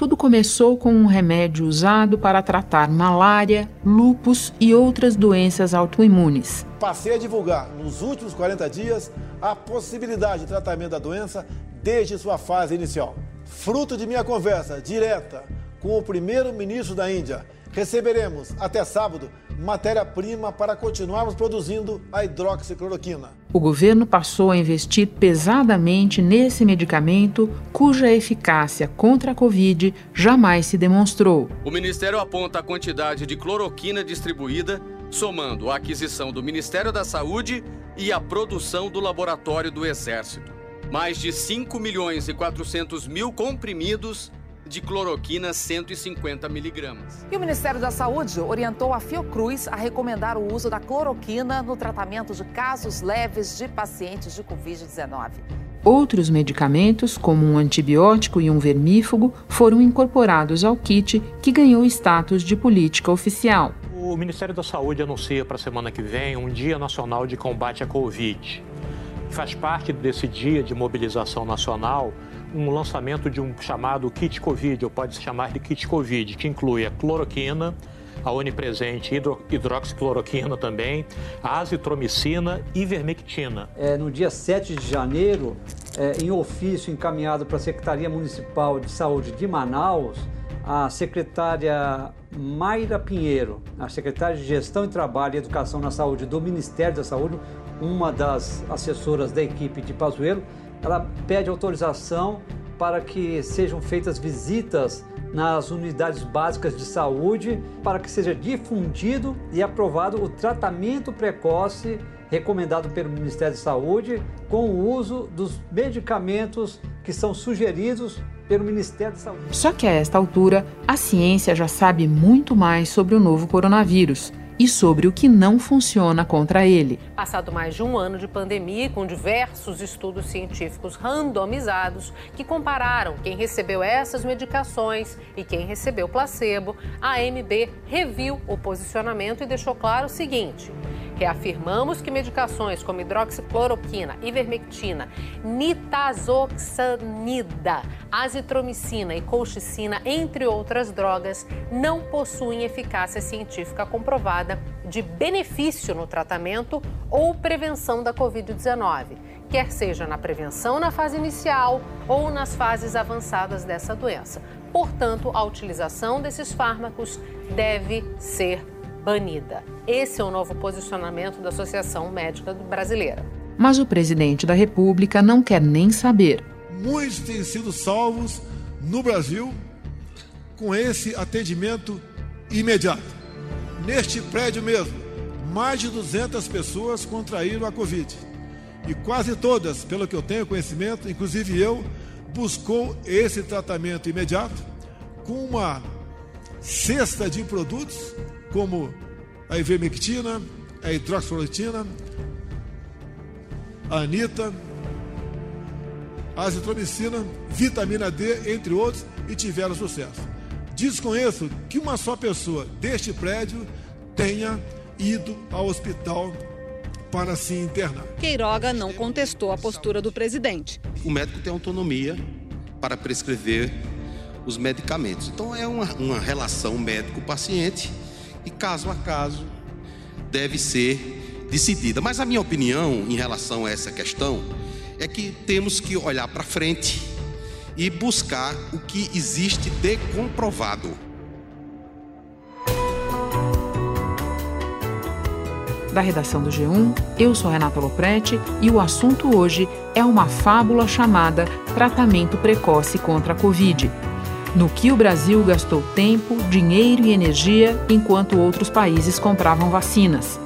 Tudo começou com um remédio usado para tratar malária, lúpus e outras doenças autoimunes. Passei a divulgar nos últimos 40 dias a possibilidade de tratamento da doença desde sua fase inicial. Fruto de minha conversa direta com o primeiro-ministro da Índia, receberemos até sábado matéria-prima para continuarmos produzindo a hidroxicloroquina. O governo passou a investir pesadamente nesse medicamento cuja eficácia contra a Covid jamais se demonstrou. O Ministério aponta a quantidade de cloroquina distribuída, somando a aquisição do Ministério da Saúde e a produção do Laboratório do Exército. Mais de 5 milhões e 400 mil comprimidos de cloroquina 150 miligramas. E o Ministério da Saúde orientou a Fiocruz a recomendar o uso da cloroquina no tratamento de casos leves de pacientes de Covid-19. Outros medicamentos, como um antibiótico e um vermífugo, foram incorporados ao kit, que ganhou status de política oficial. O Ministério da Saúde anuncia para a semana que vem um Dia Nacional de Combate à Covid. Faz parte desse dia de mobilização nacional um lançamento de um chamado kit Covid, ou pode se chamar de kit Covid, que inclui a cloroquina, a onipresente hidro, hidroxicloroquina também, azitromicina e vermectina. É, no dia 7 de janeiro, é, em ofício encaminhado para a Secretaria Municipal de Saúde de Manaus, a secretária Mayra Pinheiro, a secretária de Gestão e Trabalho e Educação na Saúde do Ministério da Saúde, uma das assessoras da equipe de Pazuello, ela pede autorização para que sejam feitas visitas nas unidades básicas de saúde para que seja difundido e aprovado o tratamento precoce recomendado pelo Ministério da Saúde com o uso dos medicamentos que são sugeridos pelo Ministério da Saúde. Só que a esta altura, a ciência já sabe muito mais sobre o novo coronavírus e sobre o que não funciona contra ele. Passado mais de um ano de pandemia, com diversos estudos científicos randomizados que compararam quem recebeu essas medicações e quem recebeu placebo, a AMB reviu o posicionamento e deixou claro o seguinte. Reafirmamos que medicações como hidroxicloroquina, ivermectina, nitazoxanida, azitromicina e colchicina, entre outras drogas, não possuem eficácia científica comprovada de benefício no tratamento ou prevenção da Covid-19, quer seja na prevenção na fase inicial ou nas fases avançadas dessa doença. Portanto, a utilização desses fármacos deve ser banida. Esse é o novo posicionamento da Associação Médica Brasileira. Mas o presidente da República não quer nem saber. Muitos têm sido salvos no Brasil com esse atendimento imediato. Neste prédio mesmo, mais de 200 pessoas contraíram a Covid. E quase todas, pelo que eu tenho conhecimento, inclusive eu, buscou esse tratamento imediato com uma cesta de produtos como a ivermectina, a hidroxicloroquina, a anita, a azitromicina, vitamina D, entre outros, e tiveram sucesso. Desconheço que uma só pessoa deste prédio tenha ido ao hospital para se internar. Queiroga não contestou a postura do presidente. O médico tem autonomia para prescrever os medicamentos. Então é uma, uma relação médico-paciente e caso a caso deve ser decidida. Mas a minha opinião em relação a essa questão é que temos que olhar para frente e buscar o que existe de comprovado. Da redação do G1, eu sou Renata Loprete e o assunto hoje é uma fábula chamada Tratamento Precoce contra a Covid no que o Brasil gastou tempo, dinheiro e energia enquanto outros países compravam vacinas.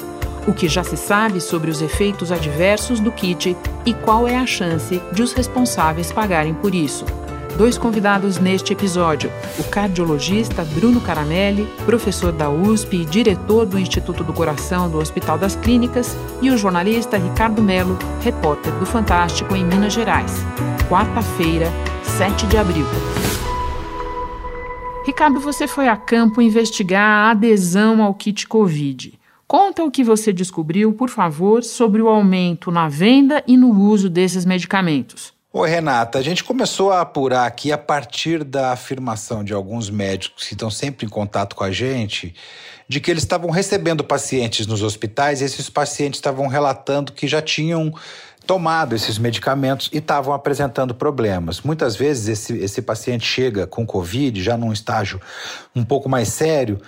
O que já se sabe sobre os efeitos adversos do kit e qual é a chance de os responsáveis pagarem por isso. Dois convidados neste episódio: o cardiologista Bruno Caramelli, professor da USP e diretor do Instituto do Coração do Hospital das Clínicas, e o jornalista Ricardo Melo, repórter do Fantástico em Minas Gerais. Quarta-feira, 7 de abril. Ricardo, você foi a campo investigar a adesão ao kit Covid. Conta o que você descobriu, por favor, sobre o aumento na venda e no uso desses medicamentos. Oi, Renata. A gente começou a apurar aqui a partir da afirmação de alguns médicos que estão sempre em contato com a gente, de que eles estavam recebendo pacientes nos hospitais e esses pacientes estavam relatando que já tinham tomado esses medicamentos e estavam apresentando problemas. Muitas vezes esse, esse paciente chega com Covid, já num estágio um pouco mais sério,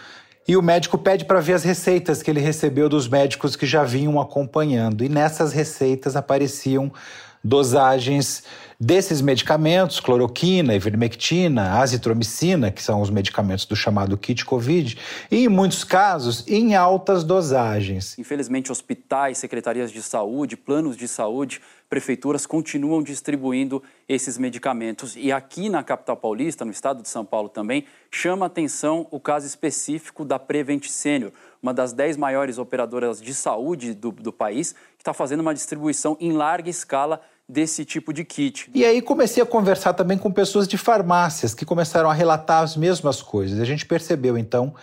e o médico pede para ver as receitas que ele recebeu dos médicos que já vinham acompanhando. E nessas receitas apareciam dosagens desses medicamentos, cloroquina, ivermectina, azitromicina, que são os medicamentos do chamado kit COVID, e em muitos casos em altas dosagens. Infelizmente, hospitais, secretarias de saúde, planos de saúde, prefeituras continuam distribuindo esses medicamentos. E aqui na capital paulista, no estado de São Paulo também, chama atenção o caso específico da Prevent Senior, uma das dez maiores operadoras de saúde do, do país, que está fazendo uma distribuição em larga escala desse tipo de kit. E aí comecei a conversar também com pessoas de farmácias que começaram a relatar as mesmas coisas. A gente percebeu então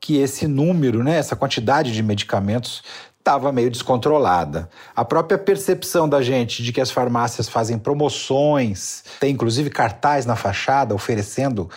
que esse número, né, essa quantidade de medicamentos estava meio descontrolada. A própria percepção da gente de que as farmácias fazem promoções, tem inclusive cartaz na fachada oferecendo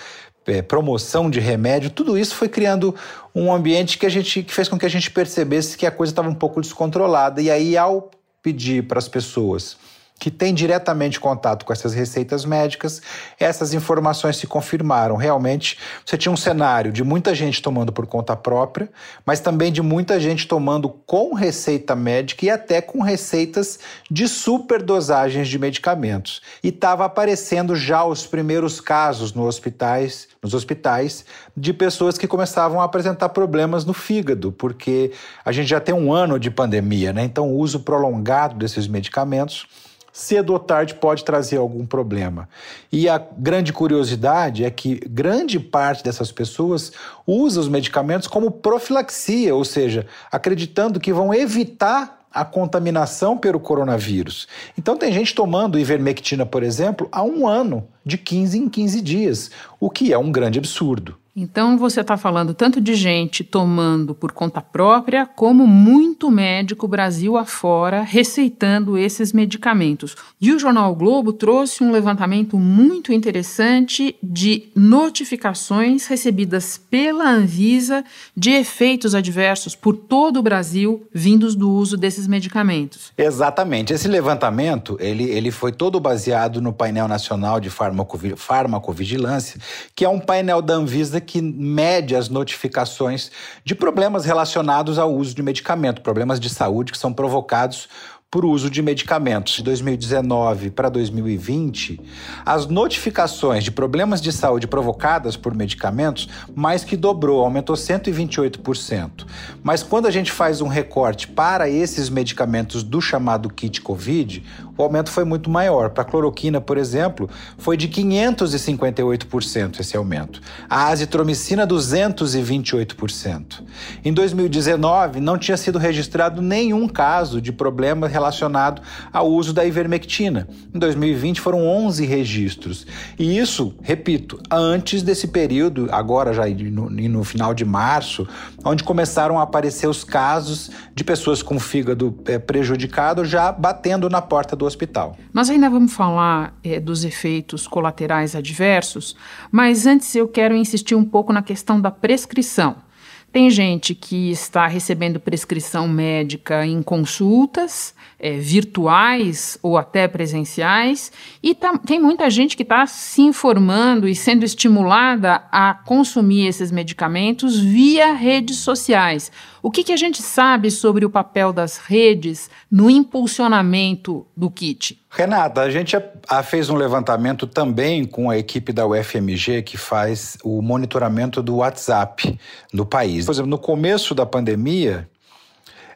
é, promoção de remédio, tudo isso foi criando um ambiente que a gente que fez com que a gente percebesse que a coisa estava um pouco descontrolada. E aí, ao pedir para as pessoas que tem diretamente contato com essas receitas médicas, essas informações se confirmaram. Realmente, você tinha um cenário de muita gente tomando por conta própria, mas também de muita gente tomando com receita médica e até com receitas de superdosagens de medicamentos. E estava aparecendo já os primeiros casos nos hospitais, nos hospitais de pessoas que começavam a apresentar problemas no fígado, porque a gente já tem um ano de pandemia, né? Então, o uso prolongado desses medicamentos cedo ou tarde pode trazer algum problema. E a grande curiosidade é que grande parte dessas pessoas usa os medicamentos como profilaxia, ou seja, acreditando que vão evitar a contaminação pelo coronavírus. Então tem gente tomando ivermectina, por exemplo, há um ano, de 15 em 15 dias, o que é um grande absurdo. Então você está falando tanto de gente tomando por conta própria, como muito médico Brasil afora receitando esses medicamentos. E o Jornal o Globo trouxe um levantamento muito interessante de notificações recebidas pela Anvisa de efeitos adversos por todo o Brasil vindos do uso desses medicamentos. Exatamente. Esse levantamento ele, ele foi todo baseado no painel nacional de farmacovigilância, que é um painel da Anvisa que mede as notificações de problemas relacionados ao uso de medicamento, problemas de saúde que são provocados por uso de medicamentos. De 2019 para 2020, as notificações de problemas de saúde provocadas por medicamentos mais que dobrou, aumentou 128%. Mas quando a gente faz um recorte para esses medicamentos do chamado kit COVID, o aumento foi muito maior. Para a cloroquina, por exemplo, foi de 558% esse aumento. A azitromicina, 228%. Em 2019, não tinha sido registrado nenhum caso de problema relacionado ao uso da ivermectina. Em 2020, foram 11 registros. E isso, repito, antes desse período, agora já no, no final de março, onde começaram a aparecer os casos de pessoas com fígado é, prejudicado já batendo na porta do do hospital. Nós ainda vamos falar é, dos efeitos colaterais adversos, mas antes eu quero insistir um pouco na questão da prescrição. Tem gente que está recebendo prescrição médica em consultas é, virtuais ou até presenciais, e tá, tem muita gente que está se informando e sendo estimulada a consumir esses medicamentos via redes sociais. O que, que a gente sabe sobre o papel das redes no impulsionamento do kit? Renata, a gente fez um levantamento também com a equipe da UFMG que faz o monitoramento do WhatsApp no país. Por exemplo, no começo da pandemia,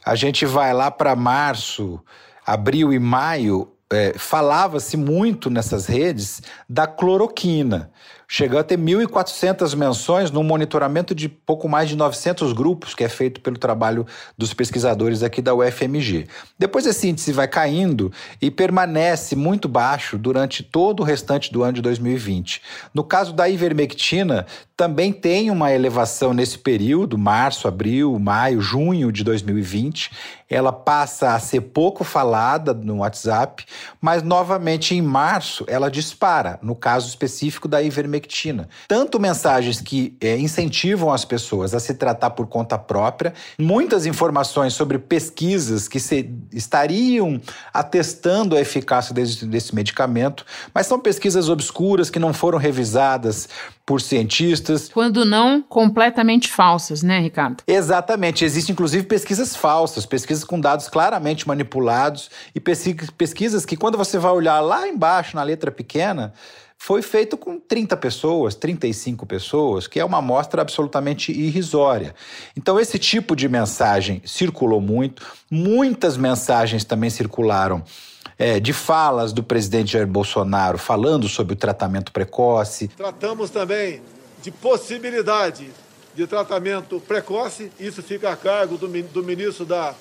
a gente vai lá para março, abril e maio, é, falava-se muito nessas redes da cloroquina. Chegou a ter 1.400 menções num monitoramento de pouco mais de 900 grupos, que é feito pelo trabalho dos pesquisadores aqui da UFMG. Depois esse índice vai caindo e permanece muito baixo durante todo o restante do ano de 2020. No caso da ivermectina, também tem uma elevação nesse período, março, abril, maio, junho de 2020. Ela passa a ser pouco falada no WhatsApp, mas novamente em março ela dispara, no caso específico da ivermectina. Tanto mensagens que é, incentivam as pessoas a se tratar por conta própria, muitas informações sobre pesquisas que se, estariam atestando a eficácia desse, desse medicamento, mas são pesquisas obscuras que não foram revisadas por cientistas. Quando não completamente falsas, né, Ricardo? Exatamente. Existem, inclusive, pesquisas falsas, pesquisas com dados claramente manipulados e pesquisas que, quando você vai olhar lá embaixo, na letra pequena, foi feito com 30 pessoas, 35 pessoas, que é uma amostra absolutamente irrisória. Então, esse tipo de mensagem circulou muito, muitas mensagens também circularam é, de falas do presidente Jair Bolsonaro falando sobre o tratamento precoce. Tratamos também de possibilidade de tratamento precoce, isso fica a cargo do, do ministro da,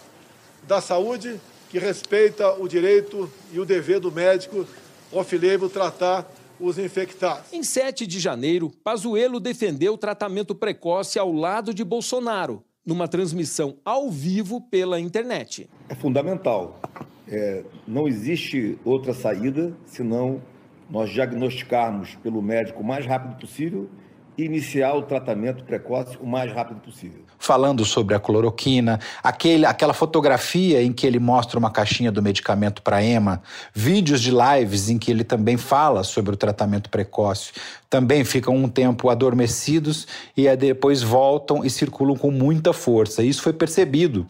da Saúde, que respeita o direito e o dever do médico off-label tratar os infectados. Em 7 de janeiro, Pazuello defendeu o tratamento precoce ao lado de Bolsonaro, numa transmissão ao vivo pela internet. É fundamental é, não existe outra saída senão nós diagnosticarmos pelo médico o mais rápido possível iniciar o tratamento precoce o mais rápido possível. Falando sobre a cloroquina, aquele, aquela fotografia em que ele mostra uma caixinha do medicamento para EMA, vídeos de lives em que ele também fala sobre o tratamento precoce, também ficam um tempo adormecidos e depois voltam e circulam com muita força. Isso foi percebido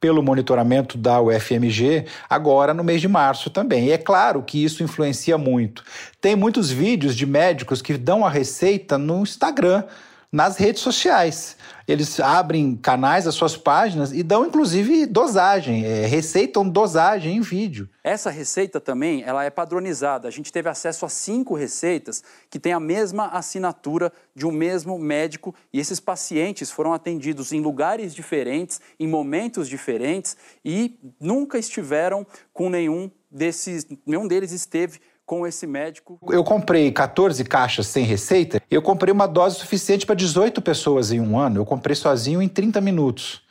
pelo monitoramento da UFMG agora no mês de março também. E é claro que isso influencia muito. Tem muitos vídeos de médicos que dão a receita no Instagram, nas redes sociais. Eles abrem canais, as suas páginas e dão inclusive dosagem, é, receitam dosagem em vídeo. Essa receita também ela é padronizada. A gente teve acesso a cinco receitas que têm a mesma assinatura de um mesmo médico e esses pacientes foram atendidos em lugares diferentes, em momentos diferentes e nunca estiveram com nenhum desses, nenhum deles esteve com esse médico. Eu comprei 14 caixas sem receita, eu comprei uma dose suficiente para 18 pessoas em um ano. Eu comprei sozinho em 30 minutos.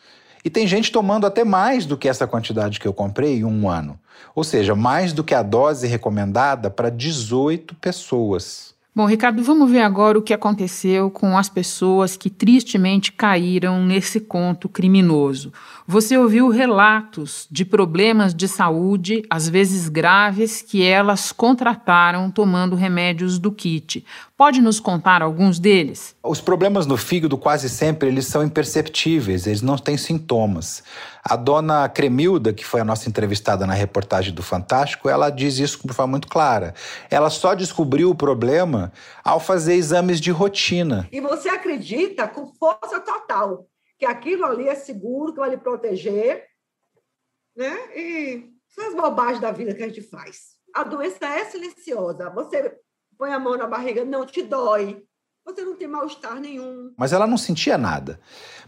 E tem gente tomando até mais do que essa quantidade que eu comprei em um ano. Ou seja, mais do que a dose recomendada para 18 pessoas. Bom, Ricardo, vamos ver agora o que aconteceu com as pessoas que tristemente caíram nesse conto criminoso. Você ouviu relatos de problemas de saúde, às vezes graves, que elas contrataram tomando remédios do kit. Pode nos contar alguns deles? Os problemas no fígado quase sempre eles são imperceptíveis, eles não têm sintomas. A dona Cremilda, que foi a nossa entrevistada na reportagem do Fantástico, ela diz isso de forma muito clara. Ela só descobriu o problema ao fazer exames de rotina. E você acredita com força total que aquilo ali é seguro, que vai lhe proteger, né? E são as bobagens da vida que a gente faz. A doença é silenciosa. Você põe a mão na barriga, não te dói. Você não tem mal-estar nenhum. Mas ela não sentia nada.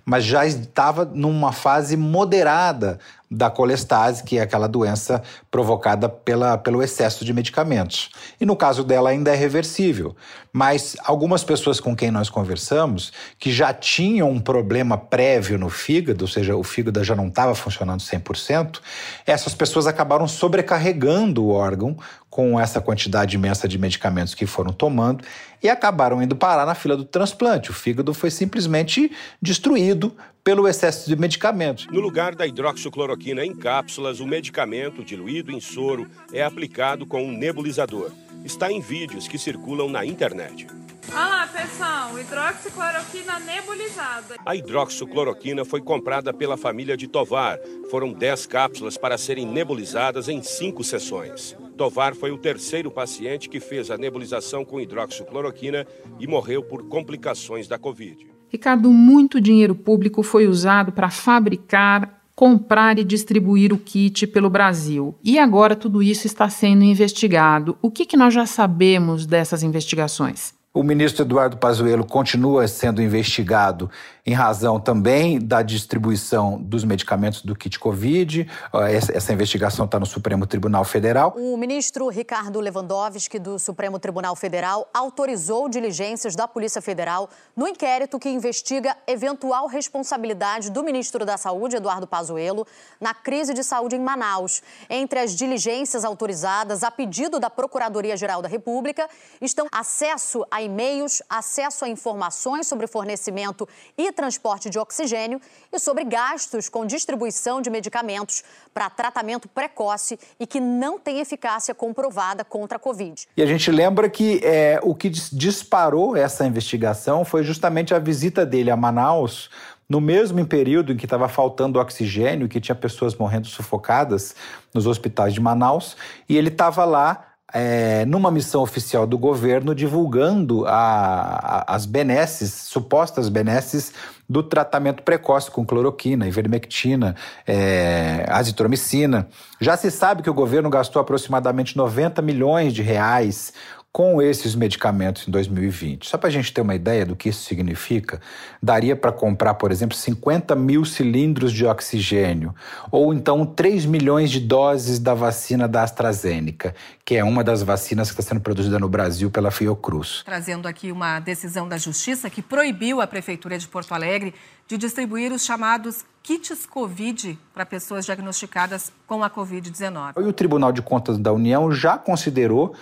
Mas já estava numa fase moderada da colestase, que é aquela doença provocada pela, pelo excesso de medicamentos. E no caso dela ainda é reversível. Mas algumas pessoas com quem nós conversamos, que já tinham um problema prévio no fígado, ou seja, o fígado já não estava funcionando 100%, essas pessoas acabaram sobrecarregando o órgão com essa quantidade imensa de medicamentos que foram tomando e acabaram indo parar na fila do transplante. O fígado foi simplesmente destruído pelo excesso de medicamentos. No lugar da hidroxicloroquina em cápsulas, o medicamento diluído em soro é aplicado com um nebulizador. Está em vídeos que circulam na internet. Olá, pessoal, hidroxicloroquina nebulizada. A hidroxicloroquina foi comprada pela família de Tovar. Foram 10 cápsulas para serem nebulizadas em cinco sessões. Tovar foi o terceiro paciente que fez a nebulização com hidroxicloroquina e morreu por complicações da Covid. Ricardo, muito dinheiro público foi usado para fabricar, comprar e distribuir o kit pelo Brasil. E agora tudo isso está sendo investigado. O que, que nós já sabemos dessas investigações? O ministro Eduardo Pazuello continua sendo investigado em razão também da distribuição dos medicamentos do kit Covid. Essa, investigação está no Supremo Tribunal Federal. O ministro Ricardo Lewandowski, do Supremo Tribunal Federal, autorizou diligências da Polícia Federal no inquérito que investiga eventual responsabilidade do ministro da Saúde, Eduardo Pazuello, na crise de saúde em Manaus. Entre as diligências autorizadas a pedido da Procuradoria-Geral da República estão acesso a e-mails, acesso a informações sobre fornecimento e transporte de oxigênio e sobre gastos com distribuição de medicamentos para tratamento precoce e que não tem eficácia comprovada contra a Covid. E a gente lembra que é, o que disparou essa investigação foi justamente a visita dele a Manaus no mesmo período em que estava faltando oxigênio, que tinha pessoas morrendo sufocadas nos hospitais de Manaus, e ele estava lá é, numa missão oficial do governo, divulgando a, a, as benesses, supostas benesses do tratamento precoce com cloroquina, ivermectina, é, azitromicina. Já se sabe que o governo gastou aproximadamente 90 milhões de reais com esses medicamentos em 2020. Só para a gente ter uma ideia do que isso significa, daria para comprar, por exemplo, 50 mil cilindros de oxigênio, ou então 3 milhões de doses da vacina da AstraZeneca, que é uma das vacinas que está sendo produzida no Brasil pela Fiocruz. Trazendo aqui uma decisão da Justiça que proibiu a Prefeitura de Porto Alegre de distribuir os chamados kits Covid para pessoas diagnosticadas com a Covid-19. E o Tribunal de Contas da União já considerou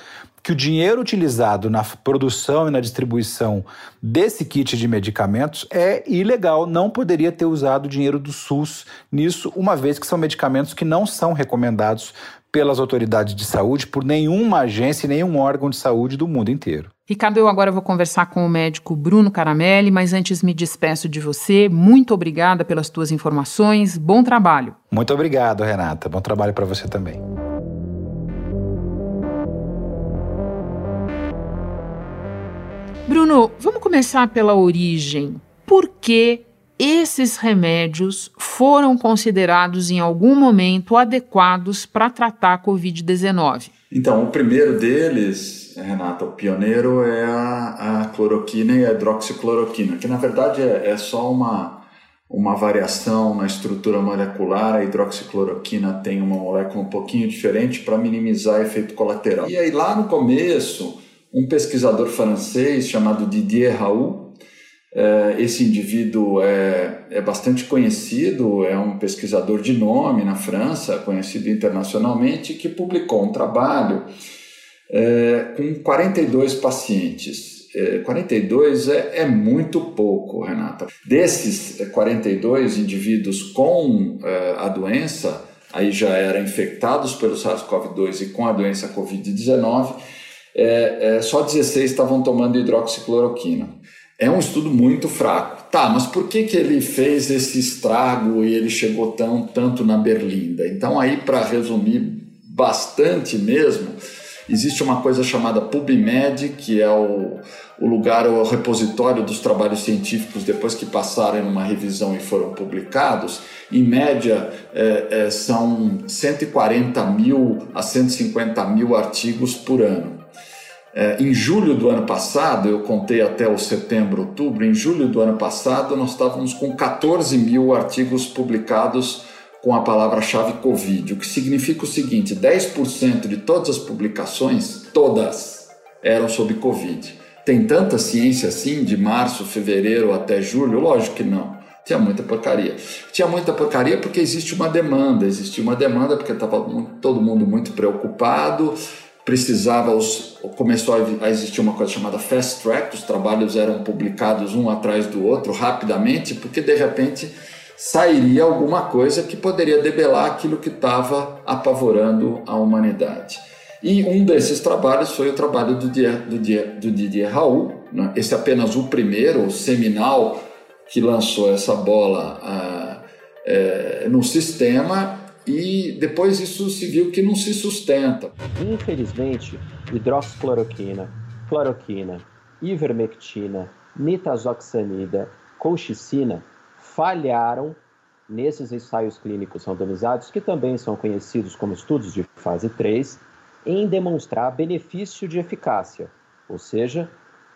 que o dinheiro utilizado na produção e na distribuição desse kit de medicamentos é ilegal, não poderia ter usado o dinheiro do SUS nisso, uma vez que são medicamentos que não são recomendados pelas autoridades de saúde, por nenhuma agência e nenhum órgão de saúde do mundo inteiro. Ricardo, eu agora vou conversar com o médico Bruno Caramelli, mas antes me despeço de você. Muito obrigada pelas tuas informações. Bom trabalho. Muito obrigado, Renata. Bom trabalho para você também. Bruno, vamos começar pela origem. Por que esses remédios foram considerados em algum momento adequados para tratar a Covid-19? Então, o primeiro deles, Renata, o pioneiro é a, a cloroquina e a hidroxicloroquina, que na verdade é, é só uma, uma variação na estrutura molecular. A hidroxicloroquina tem uma molécula um pouquinho diferente para minimizar efeito colateral. E aí, lá no começo um pesquisador francês chamado Didier Raoult. É, esse indivíduo é, é bastante conhecido, é um pesquisador de nome na França, conhecido internacionalmente, que publicou um trabalho é, com 42 pacientes. 42 é, é, muito pouco, Renata. Desses 42 indivíduos com a doença, aí já eram infectados pelo SARS-CoV-2 e com a doença Covid-19, é, é, só 16 estavam tomando hidroxicloroquina. É um estudo muito fraco. Tá, mas por que, que ele fez esse estrago e ele chegou tão, tanto na berlinda? Então, aí, para resumir bastante mesmo, existe uma coisa chamada PubMed, que é o, o lugar, o repositório dos trabalhos científicos depois que passaram numa revisão e foram publicados. Em média, é, é, são 140 mil a 150 mil artigos por ano. É, em julho do ano passado, eu contei até o setembro, outubro, em julho do ano passado, nós estávamos com 14 mil artigos publicados com a palavra-chave Covid, o que significa o seguinte: 10% de todas as publicações, todas, eram sobre Covid. Tem tanta ciência assim, de março, fevereiro até julho? Lógico que não. Tinha muita porcaria. Tinha muita porcaria porque existe uma demanda, existia uma demanda porque estava todo mundo muito preocupado, precisava, os, começou a existir uma coisa chamada fast track, os trabalhos eram publicados um atrás do outro rapidamente, porque de repente sairia alguma coisa que poderia debelar aquilo que estava apavorando a humanidade. E um desses trabalhos foi o trabalho do Didier, do Didier, do Didier Raoult, né? esse é apenas o primeiro, o seminal, que lançou essa bola ah, é, no sistema e depois isso se viu que não se sustenta. Infelizmente, hidroxicloroquina, cloroquina, ivermectina, nitazoxanida, colchicina falharam nesses ensaios clínicos randomizados, que também são conhecidos como estudos de fase 3, em demonstrar benefício de eficácia, ou seja,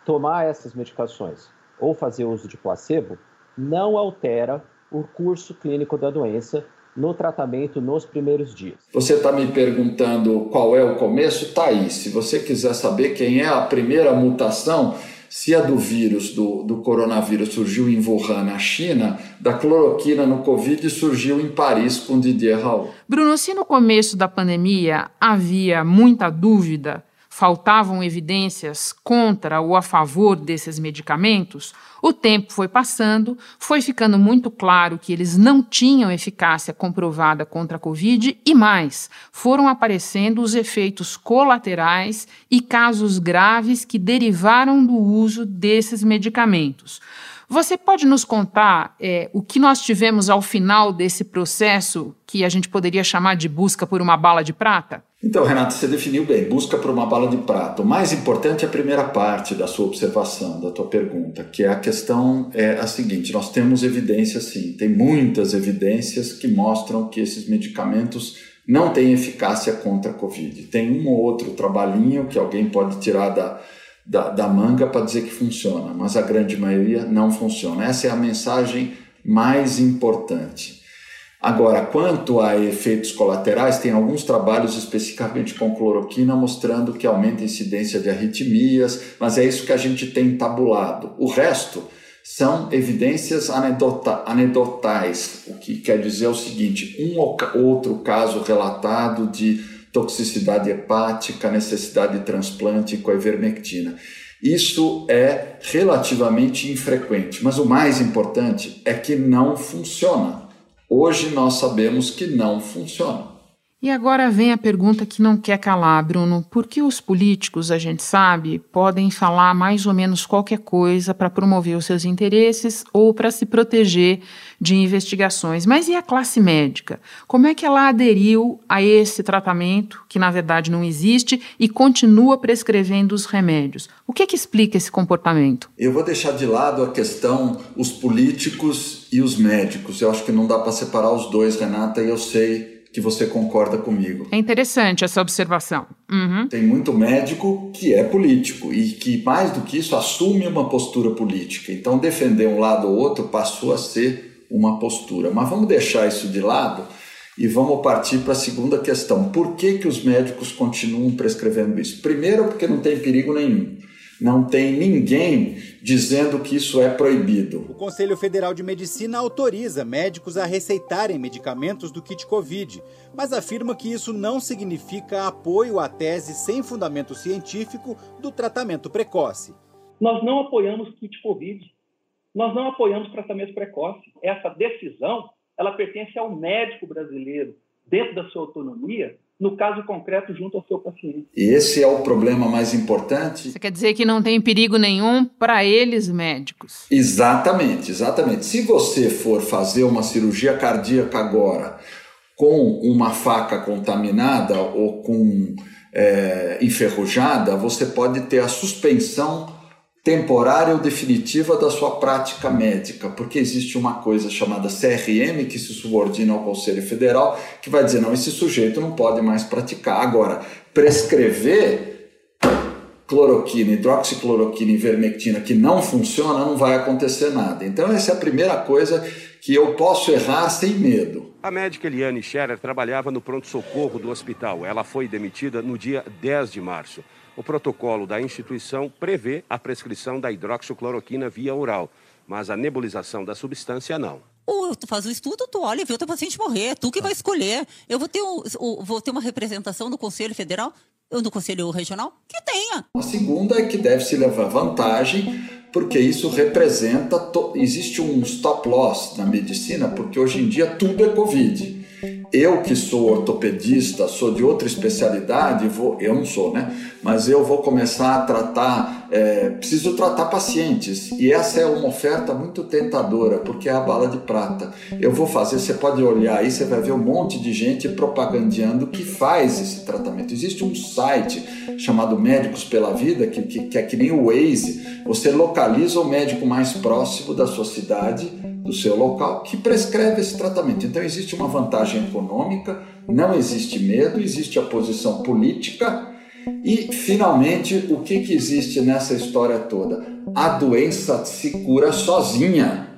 tomar essas medicações ou fazer uso de placebo não altera o curso clínico da doença no tratamento nos primeiros dias. Você está me perguntando qual é o começo? Tá aí. Se você quiser saber quem é a primeira mutação, se a do vírus, do, do coronavírus, surgiu em Wuhan, na China, da cloroquina no Covid surgiu em Paris com Didier Raoult. Bruno, se no começo da pandemia havia muita dúvida faltavam evidências contra ou a favor desses medicamentos, o tempo foi passando, foi ficando muito claro que eles não tinham eficácia comprovada contra a Covid e mais, foram aparecendo os efeitos colaterais e casos graves que derivaram do uso desses medicamentos. Você pode nos contar é, o que nós tivemos ao final desse processo que a gente poderia chamar de busca por uma bala de prata? Então, Renato, você definiu bem, busca por uma bala de prata. O mais importante é a primeira parte da sua observação, da tua pergunta, que é a questão é a seguinte: nós temos evidências, sim, tem muitas evidências que mostram que esses medicamentos não têm eficácia contra a Covid. Tem um ou outro trabalhinho que alguém pode tirar da da, da manga para dizer que funciona, mas a grande maioria não funciona. Essa é a mensagem mais importante. Agora, quanto a efeitos colaterais, tem alguns trabalhos especificamente com cloroquina mostrando que aumenta a incidência de arritmias, mas é isso que a gente tem tabulado. O resto são evidências anedota, anedotais, o que quer dizer o seguinte: um ou outro caso relatado de toxicidade hepática, necessidade de transplante com a ivermectina. Isso é relativamente infrequente, mas o mais importante é que não funciona. Hoje nós sabemos que não funciona. E agora vem a pergunta que não quer calar, Bruno. Por que os políticos, a gente sabe, podem falar mais ou menos qualquer coisa para promover os seus interesses ou para se proteger de investigações? Mas e a classe médica? Como é que ela aderiu a esse tratamento, que na verdade não existe, e continua prescrevendo os remédios? O que, é que explica esse comportamento? Eu vou deixar de lado a questão os políticos e os médicos. Eu acho que não dá para separar os dois, Renata, e eu sei que você concorda comigo. É interessante essa observação. Uhum. Tem muito médico que é político e que, mais do que isso, assume uma postura política. Então, defender um lado ou outro passou a ser uma postura. Mas vamos deixar isso de lado e vamos partir para a segunda questão. Por que, que os médicos continuam prescrevendo isso? Primeiro, porque não tem perigo nenhum não tem ninguém dizendo que isso é proibido. O Conselho Federal de Medicina autoriza médicos a receitarem medicamentos do kit Covid, mas afirma que isso não significa apoio à tese sem fundamento científico do tratamento precoce. Nós não apoiamos kit Covid. Nós não apoiamos tratamento precoce. Essa decisão, ela pertence ao médico brasileiro, dentro da sua autonomia, no caso concreto, junto ao seu paciente. Esse é o problema mais importante. Você quer dizer que não tem perigo nenhum para eles médicos? Exatamente, exatamente. Se você for fazer uma cirurgia cardíaca agora com uma faca contaminada ou com é, enferrujada, você pode ter a suspensão temporária ou definitiva da sua prática médica, porque existe uma coisa chamada CRM que se subordina ao Conselho Federal, que vai dizer não, esse sujeito não pode mais praticar. Agora, prescrever cloroquina, hidroxicloroquina e vermectina que não funciona, não vai acontecer nada. Então essa é a primeira coisa que eu posso errar sem medo. A médica Eliane Scherer trabalhava no pronto-socorro do hospital. Ela foi demitida no dia 10 de março. O protocolo da instituição prevê a prescrição da hidroxicloroquina via oral, mas a nebulização da substância não. Ou tu faz o estudo, tu olha e vê o teu paciente morrer, é tu que vai escolher. Eu vou ter, um, vou ter uma representação no Conselho Federal, ou no Conselho Regional, que tenha. A segunda é que deve se levar vantagem, porque isso representa. To... Existe um stop loss na medicina, porque hoje em dia tudo é Covid. Eu que sou ortopedista, sou de outra especialidade, vou, eu não sou, né? Mas eu vou começar a tratar, é, preciso tratar pacientes e essa é uma oferta muito tentadora porque é a bala de prata. Eu vou fazer, você pode olhar aí, você vai ver um monte de gente propagandeando que faz esse tratamento. Existe um site chamado Médicos pela Vida que, que, que é que nem o Waze. Você localiza o médico mais próximo da sua cidade do seu local que prescreve esse tratamento. Então existe uma vantagem econômica, não existe medo, existe a posição política E, finalmente, o que, que existe nessa história toda? A doença se cura sozinha.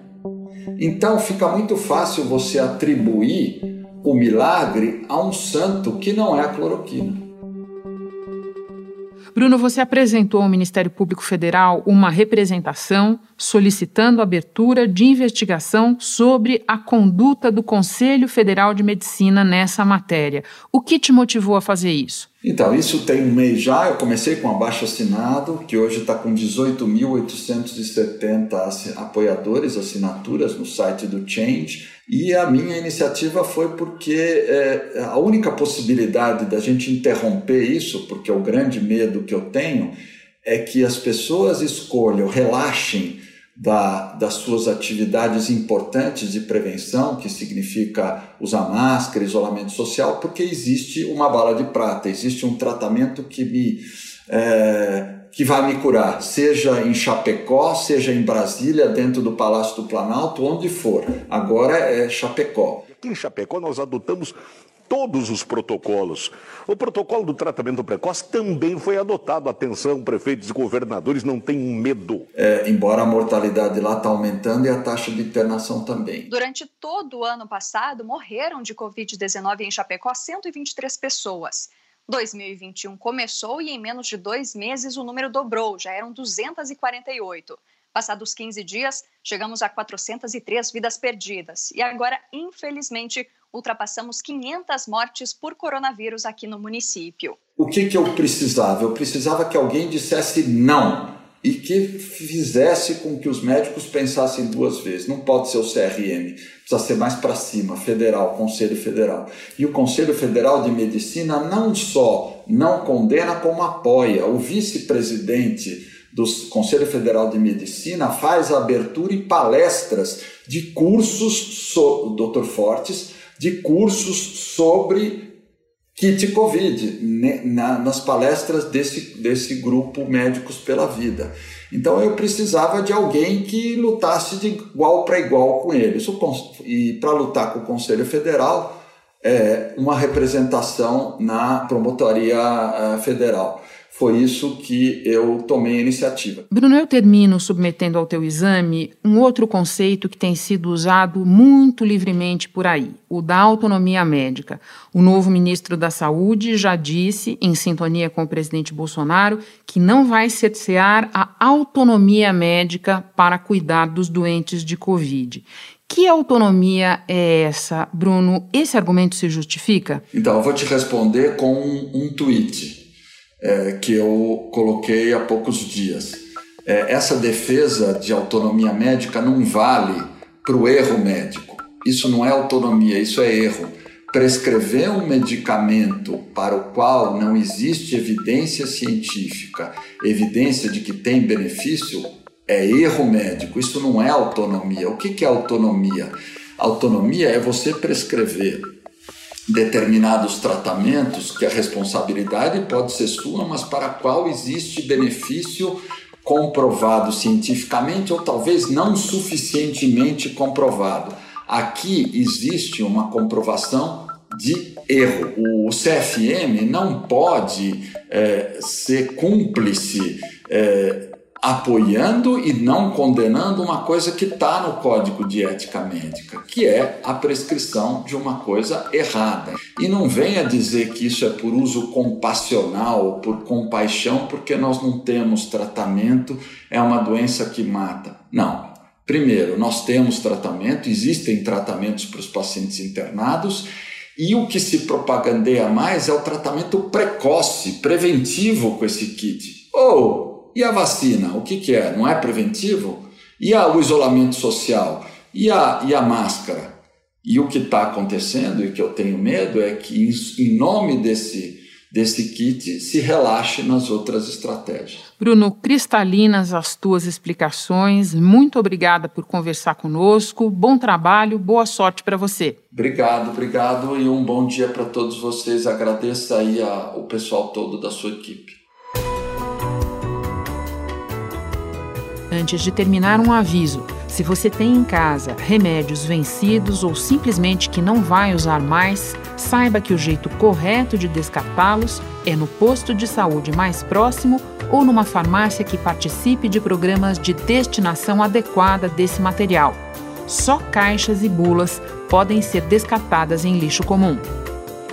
Então fica muito fácil você atribuir o milagre a um santo que não é a cloroquina. Bruno, você apresentou ao Ministério Público Federal uma representação solicitando abertura de investigação sobre a conduta do Conselho Federal de Medicina nessa matéria. O que te motivou a fazer isso? Então, isso tem um mês já. Eu comecei com abaixo assinado, que hoje está com 18.870 apoiadores, assinaturas no site do Change. E a minha iniciativa foi porque é, a única possibilidade da gente interromper isso, porque é o grande medo que eu tenho, é que as pessoas escolham, relaxem da, das suas atividades importantes de prevenção, que significa usar máscara, isolamento social, porque existe uma bala de prata, existe um tratamento que me é, que vai me curar, seja em Chapecó, seja em Brasília, dentro do Palácio do Planalto, onde for. Agora é Chapecó. Aqui em Chapecó nós adotamos todos os protocolos. O protocolo do tratamento precoce também foi adotado. Atenção, prefeitos e governadores, não tenham medo. É, embora a mortalidade lá está aumentando e a taxa de internação também. Durante todo o ano passado, morreram de Covid-19 em Chapecó 123 pessoas. 2021 começou e em menos de dois meses o número dobrou, já eram 248. Passados 15 dias, chegamos a 403 vidas perdidas. E agora, infelizmente, ultrapassamos 500 mortes por coronavírus aqui no município. O que, que eu precisava? Eu precisava que alguém dissesse não e que fizesse com que os médicos pensassem duas vezes. Não pode ser o CRM, precisa ser mais para cima, federal, Conselho Federal. E o Conselho Federal de Medicina não só não condena, como apoia. O vice-presidente do Conselho Federal de Medicina faz abertura e palestras de cursos, so, o Dr. Fortes, de cursos sobre kit Covid né, na, nas palestras desse, desse grupo Médicos pela Vida. Então eu precisava de alguém que lutasse de igual para igual com eles. E para lutar com o Conselho Federal, é, uma representação na Promotoria eh, Federal foi isso que eu tomei a iniciativa. Bruno, eu termino submetendo ao teu exame um outro conceito que tem sido usado muito livremente por aí, o da autonomia médica. O novo ministro da Saúde já disse, em sintonia com o presidente Bolsonaro, que não vai cercear a autonomia médica para cuidar dos doentes de Covid. Que autonomia é essa, Bruno? Esse argumento se justifica? Então, eu vou te responder com um, um tweet é, que eu coloquei há poucos dias. É, essa defesa de autonomia médica não vale para o erro médico. Isso não é autonomia, isso é erro. Prescrever um medicamento para o qual não existe evidência científica, evidência de que tem benefício, é erro médico. Isso não é autonomia. O que é autonomia? Autonomia é você prescrever determinados tratamentos que a responsabilidade pode ser sua, mas para a qual existe benefício comprovado cientificamente ou talvez não suficientemente comprovado. Aqui existe uma comprovação de erro. O CFM não pode é, ser cúmplice é, apoiando e não condenando uma coisa que está no Código de Ética Médica, que é a prescrição de uma coisa errada. E não venha dizer que isso é por uso compassional, por compaixão, porque nós não temos tratamento, é uma doença que mata. Não. Primeiro, nós temos tratamento, existem tratamentos para os pacientes internados. E o que se propagandeia mais é o tratamento precoce, preventivo com esse kit. Ou e a vacina, o que, que é? Não é preventivo? E a, o isolamento social? E a, e a máscara? E o que está acontecendo e que eu tenho medo é que, em nome desse, desse kit, se relaxe nas outras estratégias. Bruno, cristalinas as tuas explicações. Muito obrigada por conversar conosco. Bom trabalho, boa sorte para você. Obrigado, obrigado e um bom dia para todos vocês. Agradeço aí a, o pessoal todo da sua equipe. Antes de terminar, um aviso. Se você tem em casa remédios vencidos ou simplesmente que não vai usar mais, saiba que o jeito correto de descartá-los é no posto de saúde mais próximo ou numa farmácia que participe de programas de destinação adequada desse material. Só caixas e bulas podem ser descartadas em lixo comum.